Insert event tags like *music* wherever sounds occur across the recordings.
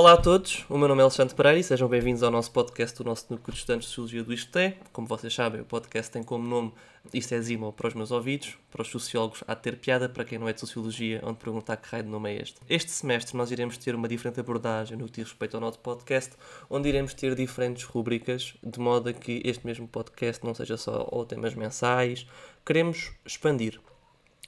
Olá a todos, o meu nome é Alexandre Pereira e sejam bem-vindos ao nosso podcast do nosso Núcleo de Estudantes de Sociologia do Isto. Como vocês sabem, o podcast tem como nome Isto é Zima para os meus ouvidos, para os sociólogos há de ter piada, para quem não é de Sociologia, onde perguntar que raio de nome é este. Este semestre nós iremos ter uma diferente abordagem no que diz respeito ao nosso podcast, onde iremos ter diferentes rubricas, de modo a que este mesmo podcast não seja só ou temas mensais, queremos expandir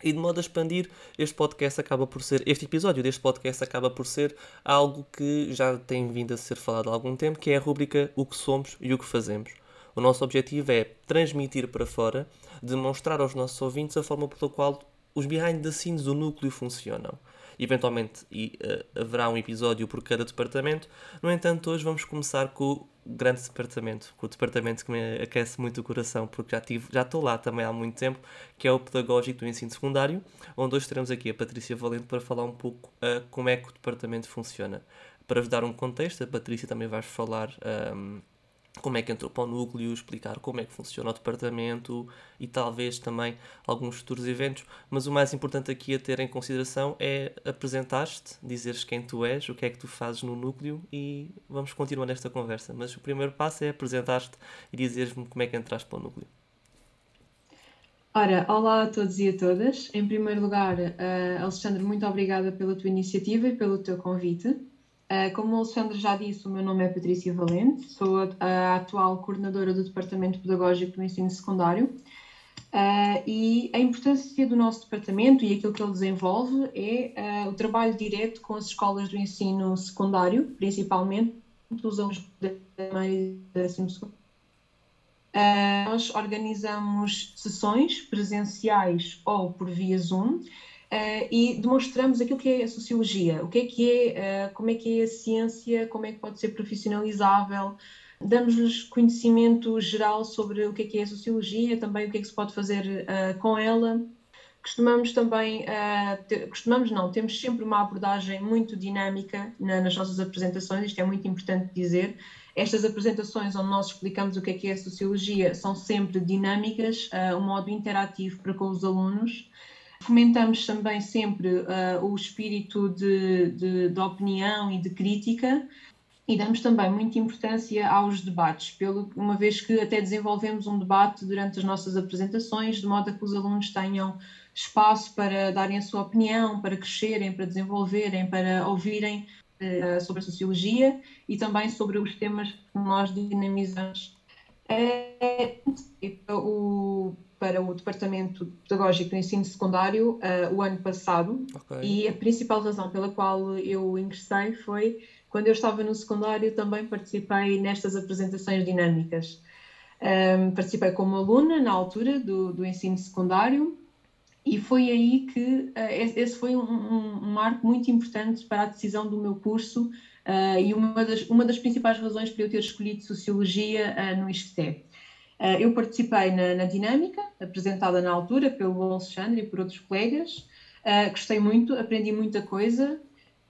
e de modo a expandir, este podcast acaba por ser, este episódio deste podcast acaba por ser algo que já tem vindo a ser falado há algum tempo, que é a rúbrica O que somos e o que fazemos. O nosso objetivo é transmitir para fora, demonstrar aos nossos ouvintes a forma pela qual os behind the scenes do núcleo funcionam. Eventualmente e, uh, haverá um episódio por cada departamento, no entanto, hoje vamos começar com grande departamento, o departamento que me aquece muito o coração, porque já já estou lá também há muito tempo, que é o pedagógico do ensino secundário, onde hoje teremos aqui a Patrícia Valente para falar um pouco uh, como é que o departamento funciona. Para vos dar um contexto, a Patrícia também vai falar um, como é que entrou para o núcleo, explicar como é que funciona o departamento e talvez também alguns futuros eventos, mas o mais importante aqui a ter em consideração é apresentar-te, dizeres quem tu és, o que é que tu fazes no núcleo e vamos continuar nesta conversa. Mas o primeiro passo é apresentar-te e dizeres-me como é que entraste para o núcleo. Ora, olá a todos e a todas. Em primeiro lugar, uh, Alexandre, muito obrigada pela tua iniciativa e pelo teu convite. Uh, como o Alexandre já disse, o meu nome é Patrícia Valente, sou a, a atual coordenadora do Departamento Pedagógico do Ensino Secundário. Uh, e a importância do nosso departamento e aquilo que ele desenvolve é uh, o trabalho direto com as escolas do ensino secundário, principalmente os alunos da primeira e décimo segundo. Uh, nós organizamos sessões presenciais ou por via Zoom Uh, e demonstramos aquilo que é a sociologia, o que é que é, uh, como é que é a ciência, como é que pode ser profissionalizável, damos-lhes conhecimento geral sobre o que é que é a sociologia, também o que é que se pode fazer uh, com ela. Costumamos também, ter, costumamos não, temos sempre uma abordagem muito dinâmica na, nas nossas apresentações, isto é muito importante dizer. Estas apresentações onde nós explicamos o que é que é a sociologia são sempre dinâmicas, um modo interativo para com os alunos Fomentamos também sempre uh, o espírito de, de, de, opinião e de crítica e damos também muita importância aos debates, pelo, uma vez que até desenvolvemos um debate durante as nossas apresentações, de modo a que os alunos tenham espaço para darem a sua opinião, para crescerem, para desenvolverem, para ouvirem uh, sobre a sociologia e também sobre os temas que nós dinamizamos. É, o para o Departamento Pedagógico do Ensino Secundário uh, o ano passado okay. e a principal razão pela qual eu ingressei foi quando eu estava no secundário também participei nestas apresentações dinâmicas. Um, participei como aluna na altura do, do ensino secundário e foi aí que uh, esse foi um, um, um, marco muito importante para a decisão do meu curso uh, e uma das, uma das principais razões para eu ter escolhido Sociologia uh, no ISCTE. Uh, eu participei na, na, dinâmica, apresentada na altura pelo Alexandre e por outros colegas. Gostei muito, aprendi muita coisa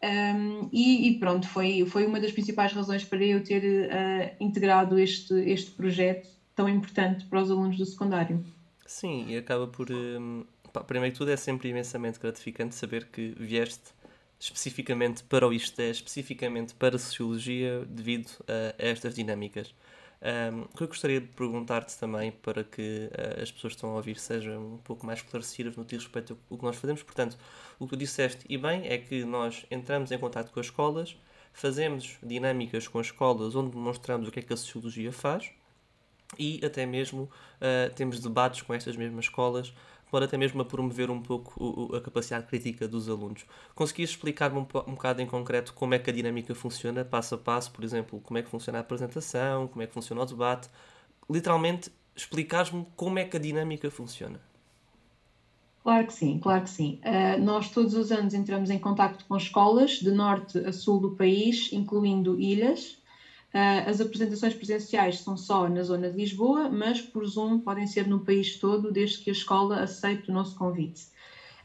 um, e, e, pronto, foi, foi uma das principais razões para eu ter integrado este, este projeto tão importante para os alunos do secundário. Sim, e acaba por. Um, pá, primeiro de tudo, é sempre imensamente gratificante saber que vieste especificamente para o ISTE, especificamente para a Sociologia, devido a, a estas dinâmicas. Um, o que eu gostaria de perguntar-te também, para que uh, as pessoas que estão a ouvir sejam um pouco mais esclarecidas no que diz respeito ao que nós fazemos. Portanto, o que tu disseste, e bem, é que nós entramos em contato com as escolas, fazemos dinâmicas com as escolas onde demonstramos o que é que a sociologia faz e até mesmo uh, temos debates com estas mesmas escolas pode até mesmo a promover um pouco a capacidade crítica dos alunos. Conseguias explicar-me um, um bocado em concreto como é que a dinâmica funciona, passo a passo, por exemplo, como é que funciona a apresentação, como é que funciona o debate? Literalmente, explicares-me como é que a dinâmica funciona. Claro que sim, claro que sim. Uh, nós todos os anos entramos em contato com escolas de norte a sul do país, incluindo ilhas, as apresentações presenciais são só na zona de Lisboa, mas por Zoom podem ser no país todo, desde que a escola aceite o nosso convite.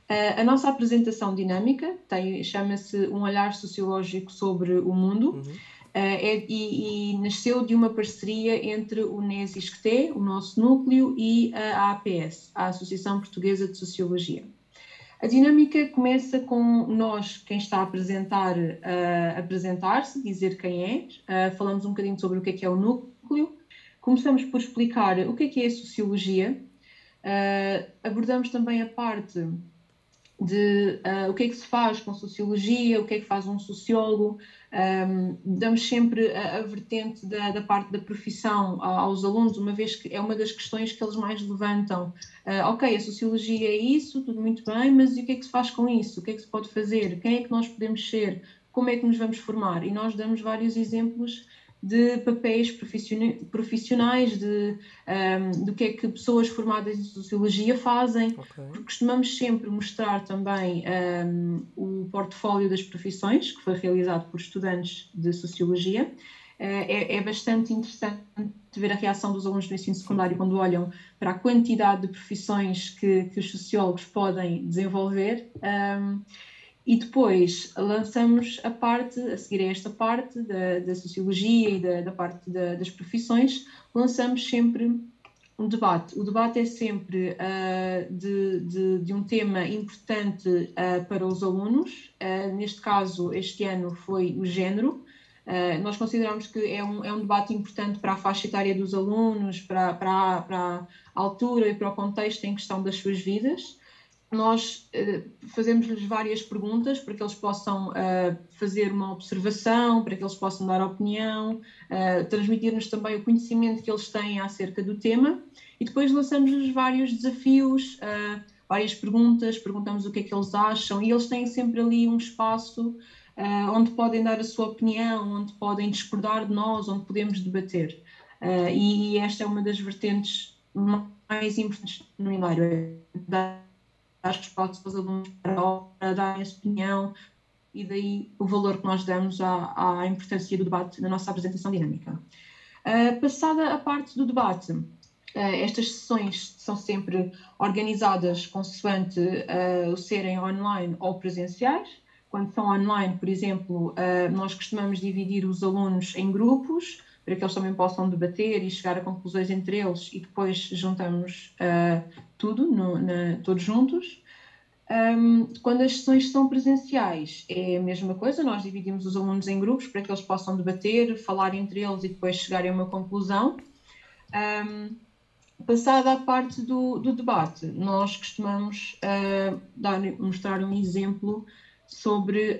Uh, a nossa apresentação dinâmica chama-se Um Olhar Sociológico sobre o Mundo. Uhum. Uh, é, e, e, nasceu de uma parceria entre o NES-ISCTE, o nosso núcleo, e a APS, a Associação Portuguesa de Sociologia. A dinâmica começa com nós, quem está a apresentar, uh, apresentar-se, dizer quem é, falamos um bocadinho sobre o que é que é o núcleo, começamos por explicar o que é que é a sociologia, abordamos também a parte de o que é que se faz com sociologia, o que é que faz um sociólogo. Um, damos sempre a, a vertente da, da, parte da profissão aos alunos, uma vez que é uma das questões que eles mais levantam. Uh, ok, a sociologia é isso, tudo muito bem, mas e o que é que se faz com isso? O que é que se pode fazer? Quem é que nós podemos ser? Como é que nos vamos formar? E nós damos vários exemplos de papéis profissionais, de um, do que é que pessoas formadas em sociologia fazem. Okay. Costumamos sempre mostrar também um, o portfólio das profissões, que foi realizado por estudantes de sociologia. Eh, é, é, bastante interessante ver a reação dos alunos do ensino secundário quando olham para a quantidade de profissões que, que os sociólogos podem desenvolver. Um, e depois lançamos a parte, a seguir a esta parte da, da sociologia e da, da parte da, das profissões, lançamos sempre um debate. O debate é sempre uh, de, de, de, um tema importante uh, para os alunos. Uh, neste caso, este ano foi o género. nós consideramos que é um, é um debate importante para a faixa etária dos alunos, para, para, para a altura e para o contexto em questão das suas vidas nós uh, fazemos-lhes várias perguntas para que eles possam uh, fazer uma observação, para que eles possam dar opinião, uh, transmitir-nos também o conhecimento que eles têm acerca do tema e depois lançamos-lhes vários desafios, várias perguntas, perguntamos o que é que eles acham e eles têm sempre ali um espaço onde podem dar a sua opinião, onde podem discordar de nós, onde podemos debater. E, esta é uma das vertentes mais importantes no Hilário, é dar dar respostas aos alunos para darem a opinião e daí o valor que nós damos à, à importância do debate na nossa apresentação dinâmica. Uh, passada a parte do debate, uh, estas sessões são sempre organizadas consoante uh, serem online ou presenciais. Quando são online, por exemplo, nós costumamos dividir os alunos em grupos para que eles também possam debater e chegar a conclusões entre eles e depois juntamos uh, tudo, no, na, todos juntos. Um, quando as sessões são presenciais, é a mesma coisa, nós dividimos os alunos em grupos para que eles possam debater, falar entre eles e depois chegarem a uma conclusão. Um, passada a parte do, do debate, nós costumamos uh, dar, mostrar um exemplo sobre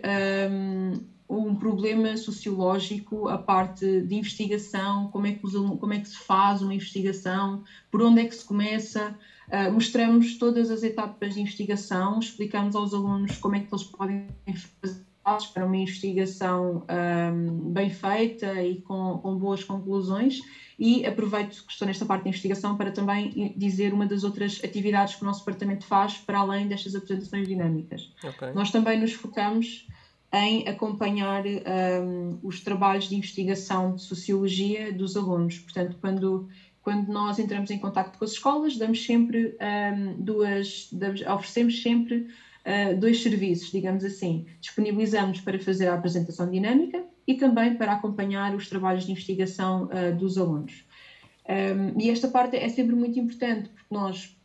um, um problema sociológico, a parte de investigação, como é, que os, como é que se faz uma investigação, por onde é que se começa. Uh, mostramos todas as etapas de investigação, explicamos aos alunos como é que eles podem fazer para uma investigação um, bem feita e com, com, boas conclusões e aproveito que estou nesta parte de investigação para também dizer uma das outras atividades que o nosso departamento faz para além destas apresentações dinâmicas. Okay. Nós também nos focamos em acompanhar um, os trabalhos de investigação de sociologia dos alunos. Portanto, quando, quando nós entramos em contato com as escolas, damos sempre um, duas, damos, oferecemos sempre uh, dois serviços, digamos assim. Disponibilizamos para fazer a apresentação dinâmica e também para acompanhar os trabalhos de investigação uh, dos alunos. Um, e esta parte é sempre muito importante, porque nós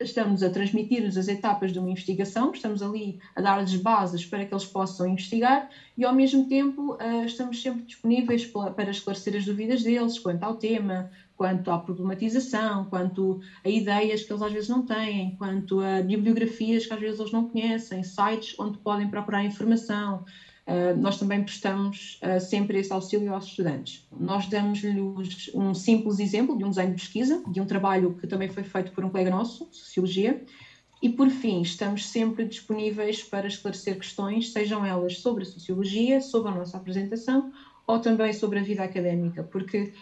estamos a transmitir-lhes as etapas de uma investigação, estamos ali a dar-lhes bases para que eles possam investigar e, ao mesmo tempo, uh, estamos sempre disponíveis para esclarecer as dúvidas deles quanto ao tema, quanto à problematização, quanto a ideias que eles às vezes não têm, quanto a bibliografias que às vezes eles não conhecem, sites onde podem procurar informação. Uh, nós também prestamos uh, sempre esse auxílio aos estudantes. Nós damos-lhes um simples exemplo de um desenho de pesquisa, de um trabalho que também foi feito por um colega nosso, Sociologia, e por fim, estamos sempre disponíveis para esclarecer questões, sejam elas sobre a Sociologia, sobre a nossa apresentação ou também sobre a vida académica, porque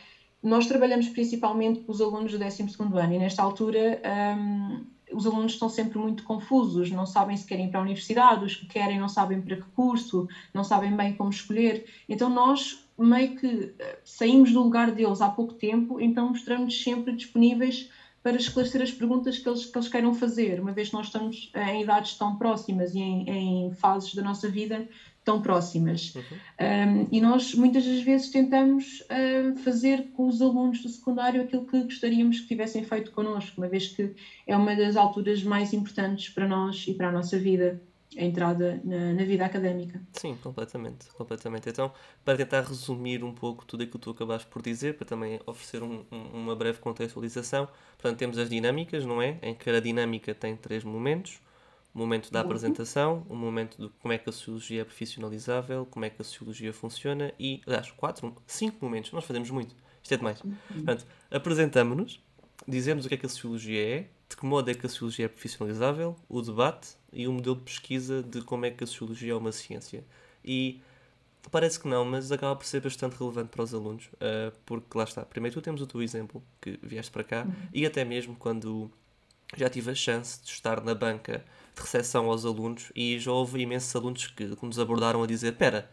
nós trabalhamos principalmente com os alunos do 12 ano e nesta altura um, os alunos estão sempre muito confusos, não sabem se querem ir para a universidade, os que querem não sabem para que curso, não sabem bem como escolher. Então nós meio que eh, saímos do lugar deles há pouco tempo, então mostramos sempre disponíveis para esclarecer as perguntas que eles, que eles queiram fazer, uma vez que nós estamos em idades tão próximas e em, em fases da nossa vida tão próximas. Uhum. Um, e nós muitas das vezes tentamos fazer com os alunos do secundário aquilo que gostaríamos que tivessem feito connosco, uma vez que é uma das alturas mais importantes para nós e para a nossa vida a entrada na, na, vida académica. Sim, completamente, completamente. Então, para tentar resumir um pouco tudo aquilo que tu acabaste por dizer, para também oferecer um, uma breve contextualização, portanto, temos as dinâmicas, não é? Em que cada dinâmica tem três momentos o momento da apresentação, o momento de como é que a sociologia é profissionalizável, como é que a sociologia funciona e, aliás, quatro, cinco momentos, nós fazemos muito, isto é demais. Portanto, apresentamos-nos, dizemos o que é que a sociologia é, de que modo é que a sociologia é profissionalizável, o debate e o modelo de pesquisa de como é que a sociologia é uma ciência. E parece que não, mas acaba por ser bastante relevante para os alunos, uh, porque lá está, primeiro tu temos o teu exemplo, que vieste para cá, uhum. e até mesmo quando já tive a chance de estar na banca de recepção aos alunos e já houve imensos alunos que, que nos abordaram a dizer: Pera,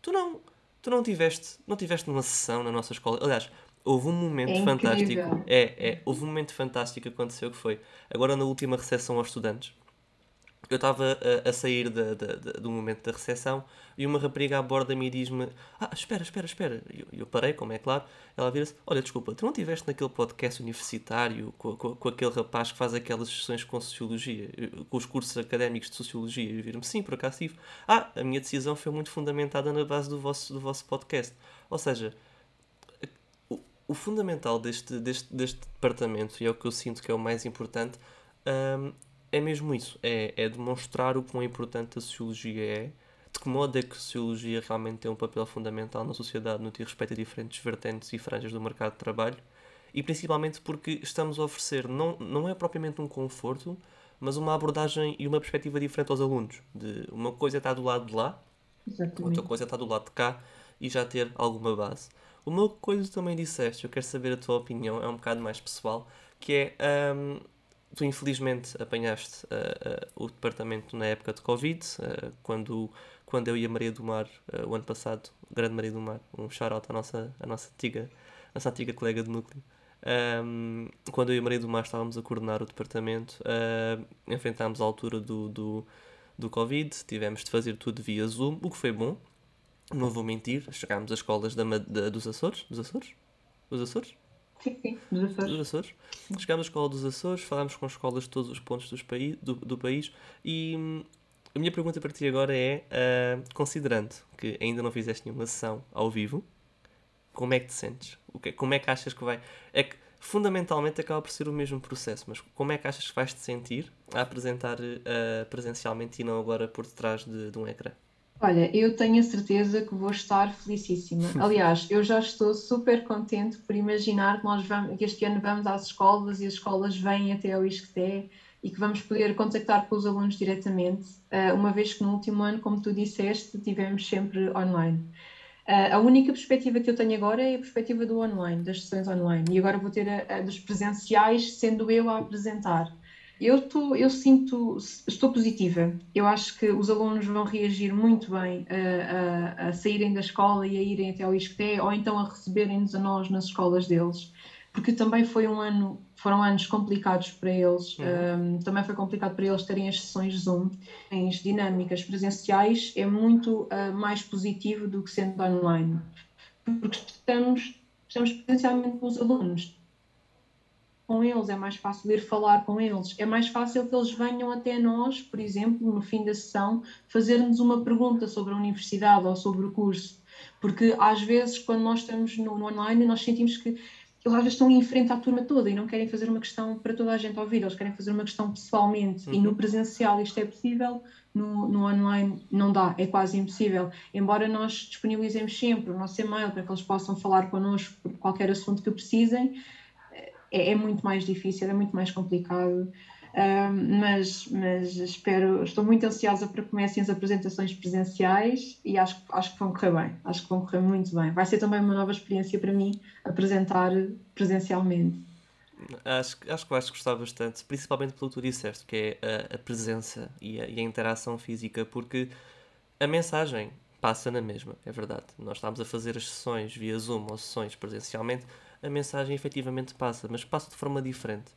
tu não, tu não tiveste, não tiveste numa sessão na nossa escola. Aliás, houve um momento é fantástico. É, é, houve um momento fantástico que aconteceu que foi agora na última recepção aos estudantes eu estava a, a, sair do momento da recepção e uma rapariga aborda-me e diz-me: Ah, espera, espera, espera. E eu, eu, parei, como é claro. Ela vira-se: Olha, desculpa, tu não estiveste naquele podcast universitário com, com, com, aquele rapaz que faz aquelas sessões com sociologia, com os cursos académicos de sociologia? E vira-me: Sim, por acaso tive. Ah, a minha decisão foi muito fundamentada na base do vosso, do vosso podcast. Ou seja, o, o fundamental deste, deste, deste departamento, e é o que eu sinto que é o mais importante. Um, é mesmo isso, é, é demonstrar o quão importante a sociologia é, de que modo é que a sociologia realmente tem um papel fundamental na sociedade no que respeita a diferentes vertentes e franjas do mercado de trabalho, e principalmente porque estamos a oferecer, não, não é propriamente um conforto, mas uma abordagem e uma perspectiva diferente aos alunos. De uma coisa está do lado de lá, Exatamente. outra coisa está do lado de cá, e já ter alguma base. Uma coisa que também disseste, eu quero saber a tua opinião, é um bocado mais pessoal, que é um, tu infelizmente apanhaste uh, uh, o departamento na época de Covid, uh, quando, quando eu e a Maria do Mar, o ano passado, grande Maria do Mar, um shout-out à nossa, à nossa, antiga, nossa antiga colega de núcleo, um, quando eu e a Maria do Mar estávamos a coordenar o departamento, enfrentámos a altura do, do, do Covid, tivemos de fazer tudo via Zoom, o que foi bom, não vou mentir, chegámos às escolas da, da, dos Açores, dos Açores? Dos Açores? Sim, sim, dos Açores. Dos Açores. Chegámos à escola dos Açores, falámos com escolas de todos os pontos dos paí do, do país e hum, a minha pergunta para ti agora é, uh, considerando que ainda não fizeste nenhuma sessão ao vivo, como é que te sentes? O que, como é que achas que vai... É que fundamentalmente acaba por ser o mesmo processo, mas como é que achas que vais te sentir a apresentar uh, presencialmente e não agora por detrás de, de um ecrã? Olha, eu tenho a certeza que vou estar felicíssima. *laughs* Aliás, eu já estou super contente por imaginar que nós vamos, que este ano vamos às escolas e as escolas vêm até ao ISCTE e que vamos poder contactar com os alunos diretamente, eh, uma vez que no último ano, como tu disseste, tivemos sempre online. Eh, a única perspectiva que eu tenho agora é a perspectiva do online, das sessões online, e agora vou ter a, a dos presenciais, sendo eu a apresentar. Eu, tô, eu sinto, estou positiva. Eu acho que os alunos vão reagir muito bem a, a, a saírem da escola e a irem até ao ISCTE ou então a receberem-nos a nós nas escolas deles, porque também foi um ano, foram anos complicados para eles. Uhum. Um, também foi complicado para eles terem as sessões Zoom, as dinâmicas presenciais é muito uh, mais positivo do que sendo online, porque estamos, estamos presencialmente com os alunos com eles, é mais fácil ir falar com eles, é mais fácil que eles venham até nós, por exemplo, no fim da sessão, fazer-nos uma pergunta sobre a universidade ou sobre o curso. Porque às vezes, quando nós estamos no, no online, nós sentimos que eles às vezes estão em frente à turma toda e não querem fazer uma questão para toda a gente ouvir, eles querem fazer uma questão pessoalmente. Uhum. E no presencial isto é possível, no, no online não dá, é quase impossível. Embora nós disponibilizemos sempre o nosso e-mail para que eles possam falar connosco por qualquer assunto que precisem, é, é muito mais difícil, é muito mais complicado. Um, mas, mas espero, estou muito ansiosa para que comecem as apresentações presenciais e acho, acho que vão correr bem, acho que vão correr muito bem. Vai ser também uma nova experiência para mim apresentar presencialmente. Acho, acho que vais gostar bastante, principalmente pelo que tu disseste, que é a, a presença e a, e a, interação física, porque a mensagem passa na mesma, é verdade. Nós estamos a fazer as sessões via Zoom ou sessões presencialmente, a mensagem efetivamente passa, mas passa de forma diferente.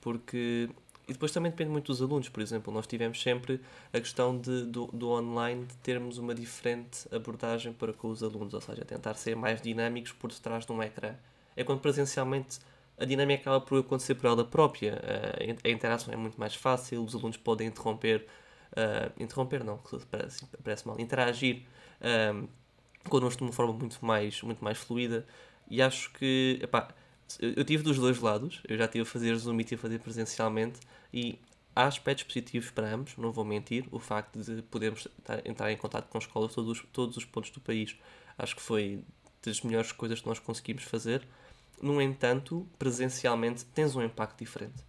porque e depois também depende muito dos alunos, por exemplo, nós tivemos sempre a questão de, do, do online de termos uma diferente abordagem para com os alunos, ou seja, tentar ser mais dinâmicos por detrás de um ecrã. É quando presencialmente a dinâmica acaba por acontecer por ela própria, a interação é muito mais fácil, os alunos podem interromper, uh, interromper não, parece, parece mal, interagir um, connosco de uma forma muito mais, muito mais fluida e acho que, epá, eu tive dos dois lados, eu já estive a fazer Zoom e tive a fazer presencialmente e há aspectos positivos para ambos, não vou mentir. O facto de podermos entrar em contato com escolas de todos, todos os pontos do país, acho que foi das melhores coisas que nós conseguimos fazer. No entanto, presencialmente tens um impacto diferente.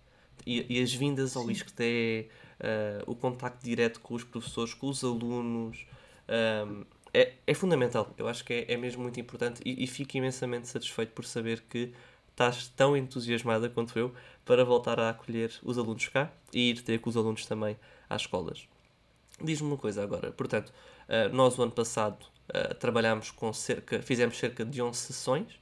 E, e as vindas ao ISCTE, uh, o contacto direto com os professores, com os alunos, um, é, é fundamental. Eu acho que é, é mesmo muito importante e, e fico imensamente satisfeito por saber que estás tão entusiasmada quanto eu para voltar a acolher os alunos cá e ir ter com os alunos também às escolas. Diz-me uma coisa agora, portanto, uh, nós o ano passado uh, trabalhámos com cerca, fizemos cerca de 11 sessões,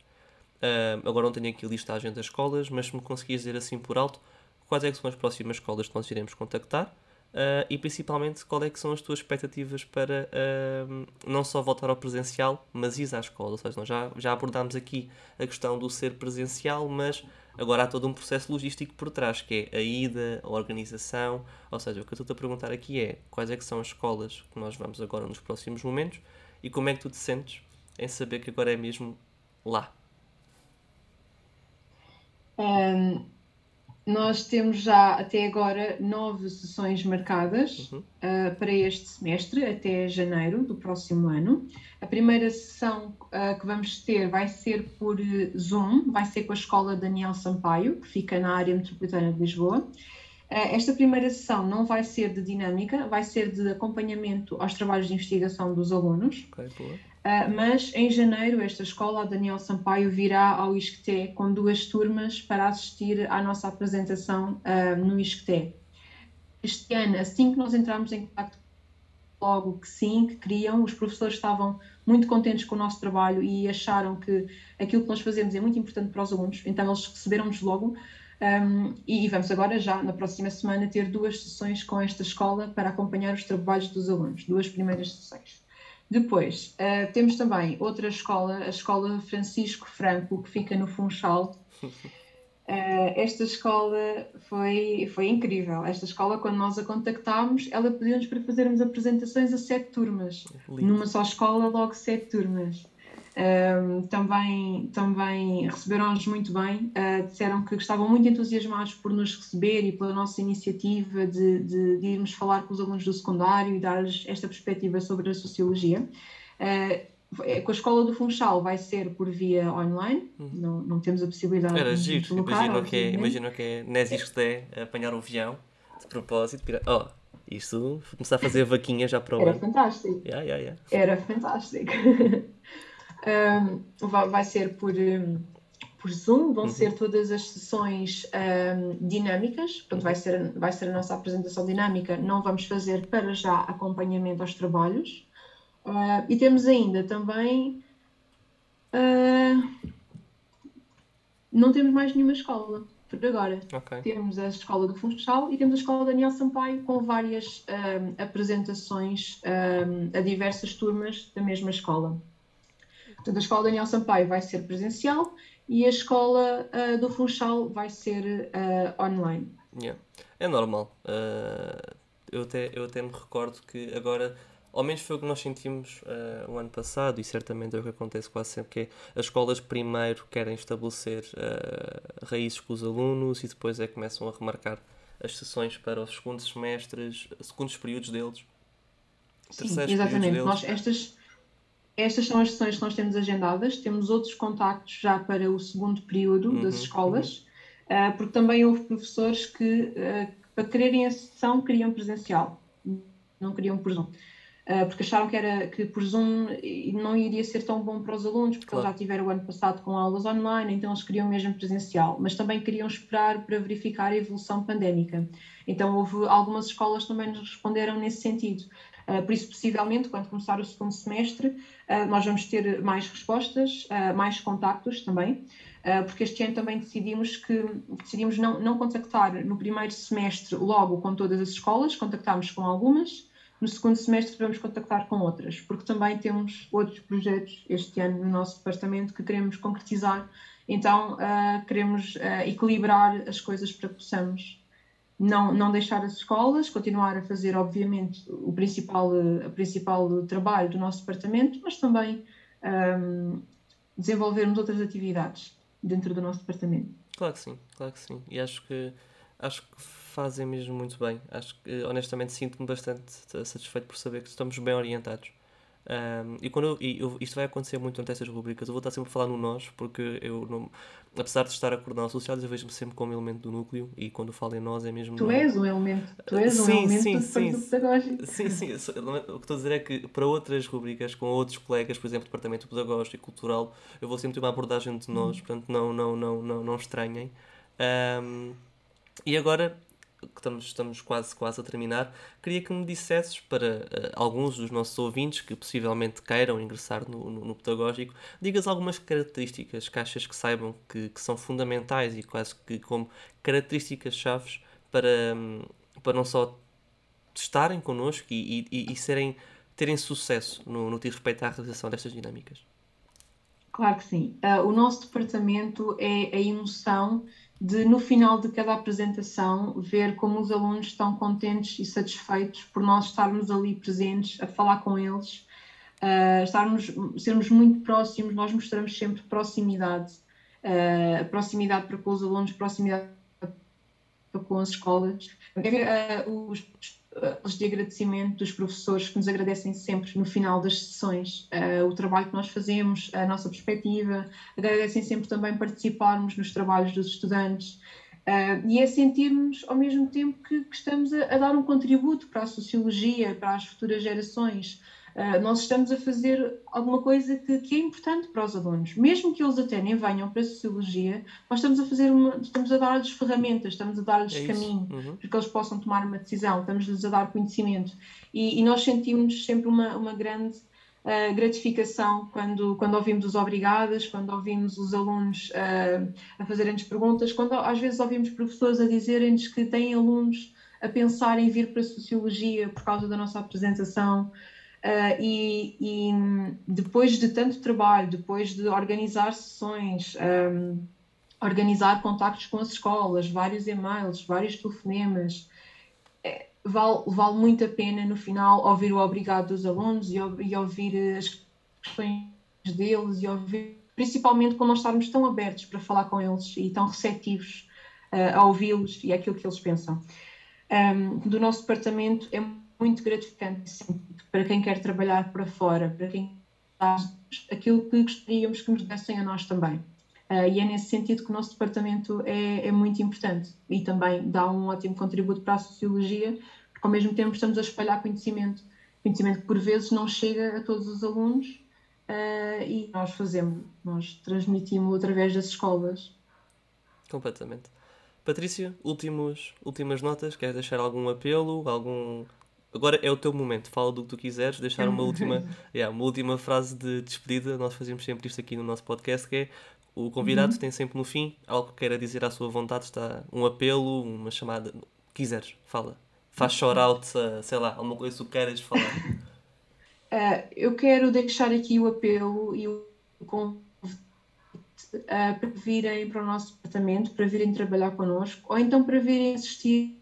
uh, agora não tenho aqui a listagem das escolas, mas se me conseguires dizer assim por alto, quais é são as próximas escolas que nós iremos contactar Uh, e principalmente qual é que são as tuas expectativas para uh, não só voltar ao presencial, mas ir à escola. Ou seja, nós já, já abordámos aqui a questão do ser presencial, mas agora há todo um processo logístico por trás, que é a ida, a organização. Ou seja, o que eu estou a perguntar aqui é quais é que são as escolas que nós vamos agora nos próximos momentos e como é que tu te sentes em saber que agora é mesmo lá. Um, nós temos já até agora nove sessões marcadas uhum. uh, para este semestre, até janeiro do próximo ano. A primeira sessão uh, que vamos ter vai ser por Zoom, vai ser com a Escola Daniel Sampaio, que fica na área metropolitana de Lisboa. Uh, esta primeira sessão não vai ser de dinâmica, vai ser de acompanhamento aos trabalhos de investigação dos alunos. Okay, Uh, mas em janeiro, esta escola, a Daniel Sampaio, virá ao ISCTE com duas turmas para assistir à nossa apresentação uh, no ISCTE. Este ano, assim que nós entramos em contato logo que sim, que queriam, os professores estavam muito contentes com o nosso trabalho e acharam que aquilo que nós fazemos é muito importante para os alunos, então eles receberam-nos logo. Um, e vamos agora, já na próxima semana, ter duas sessões com esta escola para acompanhar os trabalhos dos alunos, duas primeiras sessões. Depois, uh, temos também outra escola, a Escola Francisco Franco, que fica no Funchal. Uh, *laughs* esta escola foi, foi incrível. Esta escola, quando nós a contactámos, ela pediu-nos para fazermos apresentações a sete turmas. Lindo. Numa só escola, logo sete turmas. Um, também, também receberam-nos muito bem, uh, disseram que estavam muito entusiasmados por nos receber e pela nossa iniciativa de, de, de irmos falar com os alunos do secundário e dar-lhes esta perspectiva sobre a sociologia. Uh, com a escola do Funchal vai ser por via online, uhum. não, não temos a possibilidade Era de giro. colocar. Imagino que, é, imagino que é Nésis que apanhar um avião de propósito, para... oh, isto, começar a fazer vaquinha já para o Era fantástico. Yeah, yeah, yeah. Era fantástico. *laughs* um, vai, vai, ser por, um, por Zoom, vão uhum. ser todas as sessões um, dinâmicas, portanto vai ser, vai ser a nossa apresentação dinâmica, não vamos fazer para já acompanhamento aos trabalhos. Uh, e temos ainda também. Uh, não temos mais nenhuma escola por agora. Okay. Temos a escola do Funchal e temos a escola Daniel Sampaio com várias um, apresentações um, a diversas turmas da mesma escola. Portanto, a escola Daniel Sampaio vai ser presencial e a escola uh, do Funchal vai ser uh, online. Yeah. É normal. Uh, eu, até, eu até me recordo que agora, ao menos foi o que nós sentimos o ano passado, e certamente é o que acontece quase sempre, que é as escolas primeiro querem estabelecer raízes com os alunos e depois é que começam a remarcar as sessões para os segundos semestres, segundos períodos deles. Sim, exatamente. Deles. Nós, estas, estas são as sessões que nós temos agendadas. Temos outros contactos já para o segundo período uhum, das escolas, uhum. uh, porque também houve professores que, uh, para quererem a sessão, queriam presencial, não queriam por Zoom. uh, porque acharam que, era, que por Zoom não iria ser tão bom para os alunos, porque claro. eles já tiveram o ano passado com aulas online, então eles queriam mesmo presencial, mas também queriam esperar para verificar a evolução pandémica. Então houve algumas escolas também nos responderam nesse sentido. Uh, por isso, possivelmente, quando começar o segundo semestre, uh, nós vamos ter mais respostas, uh, mais contactos também, porque este ano também decidimos que decidimos não, não contactar no primeiro semestre logo com todas as escolas, contactámos com algumas, no segundo semestre vamos contactar com outras, porque também temos outros projetos este ano no nosso departamento que queremos concretizar, então queremos equilibrar as coisas para que possamos não, não deixar as escolas, continuar a fazer, obviamente, o principal, o principal trabalho do nosso departamento, mas também um, desenvolvermos outras atividades dentro do nosso departamento. Claro que sim, claro que sim. E acho que, acho que fazem mesmo muito bem. Acho que, honestamente, sinto-me bastante satisfeito por saber que estamos bem orientados. Um, e quando eu, e eu, isto vai acontecer muito durante estas rubricas, eu vou estar sempre a falar no nós, porque eu, não, apesar de estar a coordenar associados, eu vejo-me sempre como elemento do núcleo e quando falo em nós é mesmo. Tu és um elemento, tu és um sim, elemento sim, do sim, pedagógico. Sim, sim, o que estou a dizer é que para outras rubricas, com outros colegas, por exemplo, departamento pedagógico e cultural, eu vou sempre ter uma abordagem de nós, hum. portanto não, não, não, não, não estranhem. Um, e agora que estamos, estamos quase, quase a terminar, queria que me dissesses para uh, alguns dos nossos ouvintes que possivelmente queiram ingressar no, no, no pedagógico, digas algumas características que achas que saibam que, que são fundamentais e quase que como características chaves para, um, para não só estarem connosco e, e, e serem, terem sucesso no, no que diz respeito à realização destas dinâmicas. Claro que sim. Uh, o nosso departamento é a emoção de no final de cada apresentação ver como os alunos estão contentes e satisfeitos por nós estarmos ali presentes a falar com eles, uh, estarmos, sermos muito próximos, nós mostramos sempre proximidade, uh, proximidade para com os alunos, proximidade para com as escolas. Uh, os os de agradecimento dos professores que nos agradecem sempre no final das sessões uh, o trabalho que nós fazemos, a nossa perspectiva, agradecem sempre também participarmos nos trabalhos dos estudantes. Uh, e é sentirmos ao mesmo tempo que, que estamos a, a, dar um contributo para a sociologia, para as futuras gerações, Uh, nós estamos a fazer alguma coisa que, que, é importante para os alunos. Mesmo que eles até nem venham para a Sociologia, nós estamos a fazer uma, estamos a dar-lhes ferramentas, estamos a dar-lhes é caminho uhum. para que eles possam tomar uma decisão, estamos-lhes a dar conhecimento. E, e nós sentimos sempre uma, uma grande uh, gratificação quando, quando ouvimos os obrigadas, quando ouvimos os alunos uh, a fazerem-nos perguntas, quando às vezes ouvimos professores a dizerem-nos que têm alunos a pensar em vir para a Sociologia por causa da nossa apresentação. Uh, e, e, depois de tanto trabalho, depois de organizar sessões, um, organizar contactos com as escolas, vários e-mails, vários telefonemas, é, vale, vale muito a pena no final ouvir o obrigado dos alunos e, e ouvir as questões deles e ouvir, principalmente quando nós estarmos tão abertos para falar com eles e tão receptivos uh, a ouvi-los e aquilo que eles pensam. Um, do nosso departamento é muito gratificante sim, para quem quer trabalhar para fora, para quem faz aquilo que gostaríamos que nos dessem a nós também. Uh, e é nesse sentido que o nosso departamento é, é, muito importante e também dá um ótimo contributo para a sociologia, porque ao mesmo tempo estamos a espalhar conhecimento, conhecimento que por vezes não chega a todos os alunos uh, e nós fazemos, nós transmitimos através das escolas. Completamente. Patrícia, últimos, últimas notas? Queres deixar algum apelo, algum Agora é o teu momento, fala do que tu quiseres, deixar uma última, *laughs* yeah, uma última frase de despedida. Nós fazemos sempre isto aqui no nosso podcast, que é o convidado uhum. tem sempre no fim algo que queira dizer à sua vontade, está um apelo, uma chamada, quiseres, fala. Faz shout-out, sei lá, alguma coisa que tu queiras falar. Uh, *laughs* eu quero deixar aqui o apelo e o convite uh, para virem para o nosso departamento, para virem trabalhar connosco, ou então para virem assistir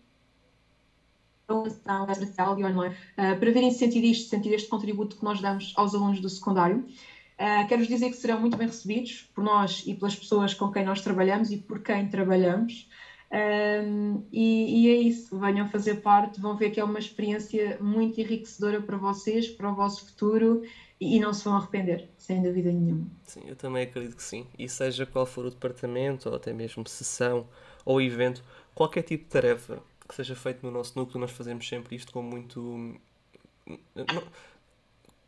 online, uh, para verem sentir isto, sentir este contributo que nós damos aos alunos do secundário. Uh, Quero-vos dizer que serão muito bem recebidos por nós e pelas pessoas com quem nós trabalhamos e por quem trabalhamos. Um, e, e, é isso, venham fazer parte, vão ver que é uma experiência muito enriquecedora para vocês, para o vosso futuro e, e não se vão arrepender, sem dúvida nenhuma. Sim, eu também acredito que sim. E seja qual for o departamento, ou até mesmo sessão ou evento, qualquer tipo de tarefa que seja feito no nosso núcleo, nós fazemos sempre isto com muito. Não,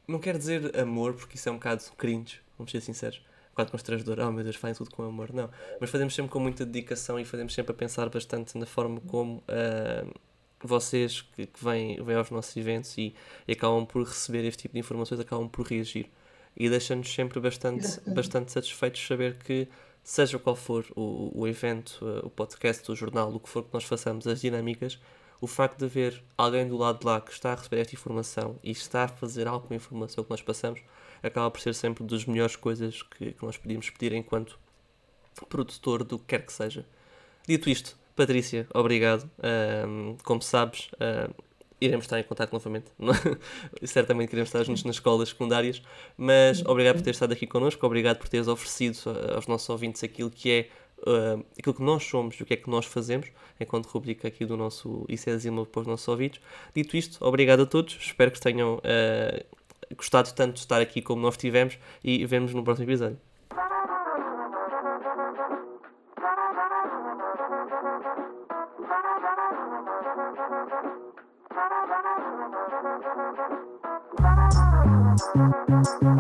não quero dizer amor, porque isso é um bocado cringe, vamos ser sinceros. Um bocado constrangedor, oh meu Deus, fazem tudo com amor. Não, mas fazemos sempre com muita dedicação e fazemos sempre a pensar bastante na forma como uh, vocês que, que vêm, vêm aos nossos eventos e, e, acabam por receber este tipo de informações, acabam por reagir. E deixa-nos sempre bastante, bastante satisfeitos saber que, seja qual for o, o evento, o podcast, o jornal, o que for que nós façamos, as dinâmicas, o facto de haver alguém do lado de lá que está a receber esta informação e está a fazer algo com a informação que nós passamos, acaba por ser sempre das melhores coisas que, que nós podíamos pedir enquanto produtor do que quer que seja. Dito isto, Patrícia, obrigado. Um, como sabes, um, iremos estar em contato novamente. *laughs* Certamente queremos estar juntos nas escolas secundárias, mas obrigado por ter estado aqui connosco, obrigado por teres oferecido aos nossos ouvintes aquilo que é uh, aquilo que nós somos e o que é que nós fazemos, enquanto rubrica aqui do nosso é Zima para os nossos ouvidos. Dito isto, obrigado a todos, espero que tenham uh, gostado tanto de estar aqui como nós tivemos e vemos no próximo episódio. Thank